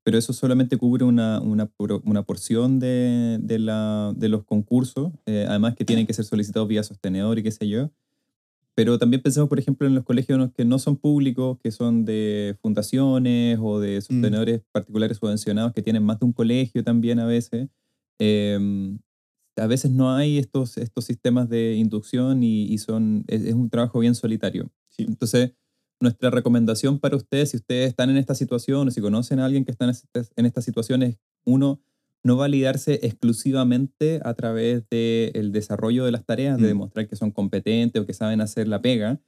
pero eso solamente cubre una, una, una porción de, de, la, de los concursos, eh, además que tienen que ser solicitados vía sostenedor y qué sé yo. Pero también pensamos, por ejemplo, en los colegios que no son públicos, que son de fundaciones o de sostenedores particulares subvencionados, que tienen más de un colegio también a veces. Eh, a veces no hay estos, estos sistemas de inducción y, y son, es, es un trabajo bien solitario. Sí. Entonces, nuestra recomendación para ustedes, si ustedes están en esta situación o si conocen a alguien que está en esta, en esta situación, es uno, no validarse exclusivamente a través del desarrollo de las tareas, de Mm. demostrar que son competentes o que saben hacer la pega,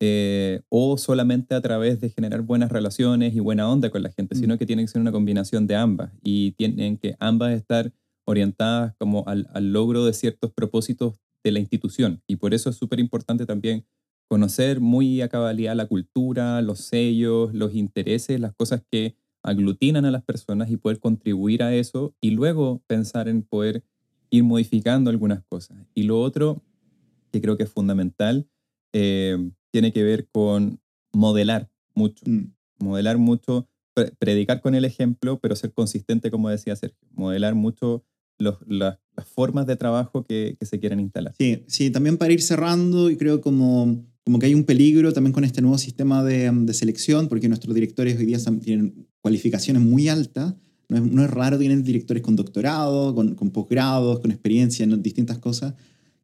eh, o solamente a través de generar buenas relaciones y buena onda con la gente, Mm. sino que tiene que ser una combinación de ambas y tienen que ambas estar orientadas como al, al logro de ciertos propósitos de la institución. Y por eso es súper importante también conocer muy a cabalidad la cultura, los sellos, los intereses, las cosas que aglutinan a las personas y poder contribuir a eso y luego pensar en poder ir modificando algunas cosas. Y lo otro, que creo que es fundamental, eh, tiene que ver con modelar mucho. Mm. Modelar mucho, pre- predicar con el ejemplo, pero ser consistente, como decía Sergio. Modelar mucho los- las, las formas de trabajo que, que se quieren instalar. Sí, sí, también para ir cerrando, y creo como, como que hay un peligro también con este nuevo sistema de, de selección, porque nuestros directores hoy día tienen cualificaciones muy altas. No es, no es raro, tienen directores con doctorado, con, con posgrados, con experiencia en distintas cosas,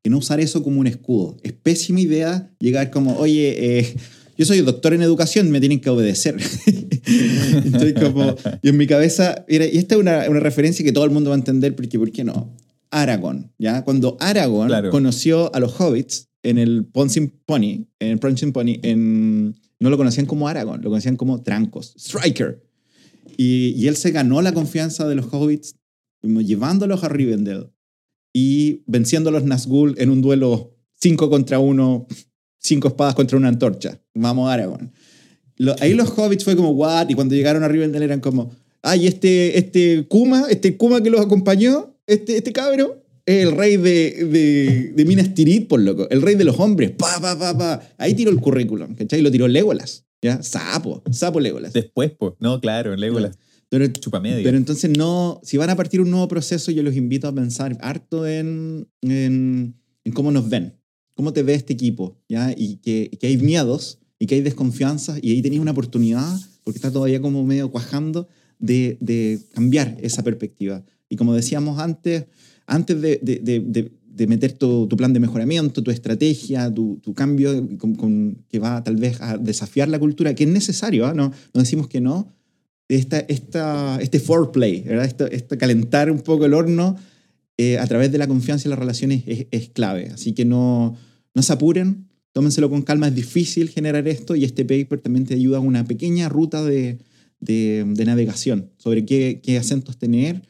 que no usar eso como un escudo. Es pésima idea llegar como, oye, eh, yo soy doctor en educación, me tienen que obedecer. Estoy como, y en mi cabeza, mira, y esta es una, una referencia que todo el mundo va a entender, porque ¿por qué no? Aragorn, ¿ya? Cuando Aragorn Claro. conoció a los hobbits en el Pouncing Pony, en el Prancing Pony, en, no lo conocían como Aragorn, lo conocían como Trancos, Striker. Y, él se ganó la confianza de los hobbits, llevándolos a Rivendell y venciendo a los Nazgûl en un duelo 5 contra 1, cinco espadas contra una antorcha. Vamos, Aragorn. Lo- ahí los hobbits fue como, what? Y cuando llegaron a Rivendell eran como, ay, este, este Kuma, este Kuma que los acompañó, este, este cabro, es el rey de, de, de Minas Tirith, por loco, el rey de los hombres, pa, pa, pa, pa. Ahí tiró el currículum, ¿cachai? Lo tiró Legolas, ¿ya? Sapo, sapo Legolas. Después, pues, no, claro, Legolas Pero, chupa media. pero entonces no, si van a partir un nuevo proceso, yo los invito a pensar harto en, en, en cómo nos ven, cómo te ve este equipo, ¿ya? Y que, que hay miedos y que hay desconfianzas y ahí tenéis una oportunidad, porque está todavía como medio cuajando, de, de cambiar esa perspectiva. Y como decíamos antes, antes de, de, de, de- meter tu, tu plan de mejoramiento, tu estrategia, tu, tu cambio con- con- que va tal vez a desafiar la cultura, que es necesario, ¿ah? no, no decimos que no, esta, esta, este foreplay, ¿verdad? Esto calentar un poco el horno eh, a través de la confianza y las relaciones es, es clave. Así que no, no se apuren, tómenselo con calma, es difícil generar esto y este paper también te ayuda a una pequeña ruta de, de, de navegación sobre qué, qué acentos tener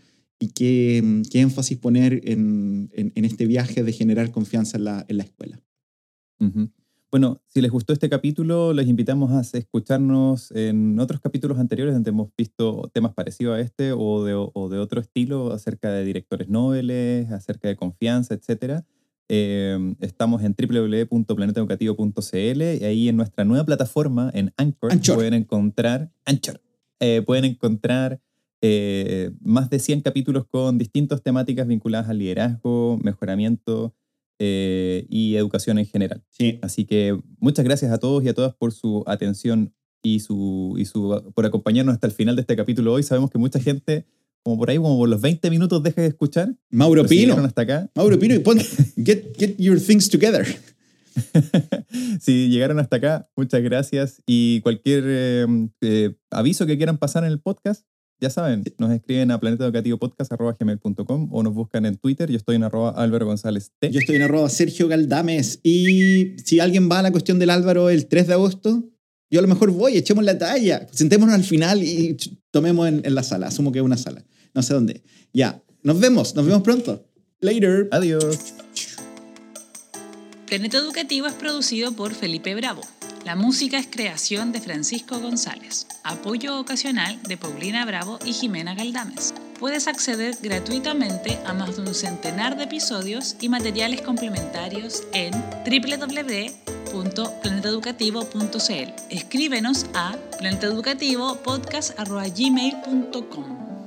y qué, qué énfasis poner en, en, en este viaje de generar confianza en la, en la escuela. Ujú. Bueno, si les gustó este capítulo, les invitamos a escucharnos en otros capítulos anteriores donde hemos visto temas parecidos a este o de, o de otro estilo acerca de directores nobles, acerca de confianza, etc. estamos en www.planetaeducativo.cl y ahí en nuestra nueva plataforma, en Anchor, Anchor. pueden encontrar, Anchor, eh, pueden encontrar eh, más de 100 capítulos con distintas temáticas vinculadas al liderazgo, mejoramiento eh, y educación en general. Sí. Así que muchas gracias a todos y a todas por su atención y, su, y su, por acompañarnos hasta el final de este capítulo hoy. Sabemos que mucha gente, como por ahí, como por los 20 minutos, deja de escuchar. Mauro si Pino. hasta acá. Mauro Pino, y pon, get, get your things together. si llegaron hasta acá, muchas gracias. Y cualquier eh, eh, aviso que quieran pasar en el podcast, ya saben, nos escriben a planetaeducativopodcast.gmail.com o nos buscan en Twitter. Yo estoy en arroba Álvaro González T. Yo estoy en arroba Sergio Galdames. Y si alguien va a la cuestión del Álvaro el 3 de agosto, yo a lo mejor voy, echemos la talla. Sentémonos al final y tomemos en, en la sala. Asumo que es una sala. No sé dónde. Ya. Nos vemos. Nos vemos pronto. Later. Adiós. Planeta Educativo es producido por Felipe Bravo. La música es creación de Francisco González. Apoyo ocasional de Paulina Bravo y Jimena Galdames. Puedes acceder gratuitamente a más de un centenar de episodios y materiales complementarios en www.planetaeducativo.cl. Escríbenos a planeteducativopodcast.gmail.com.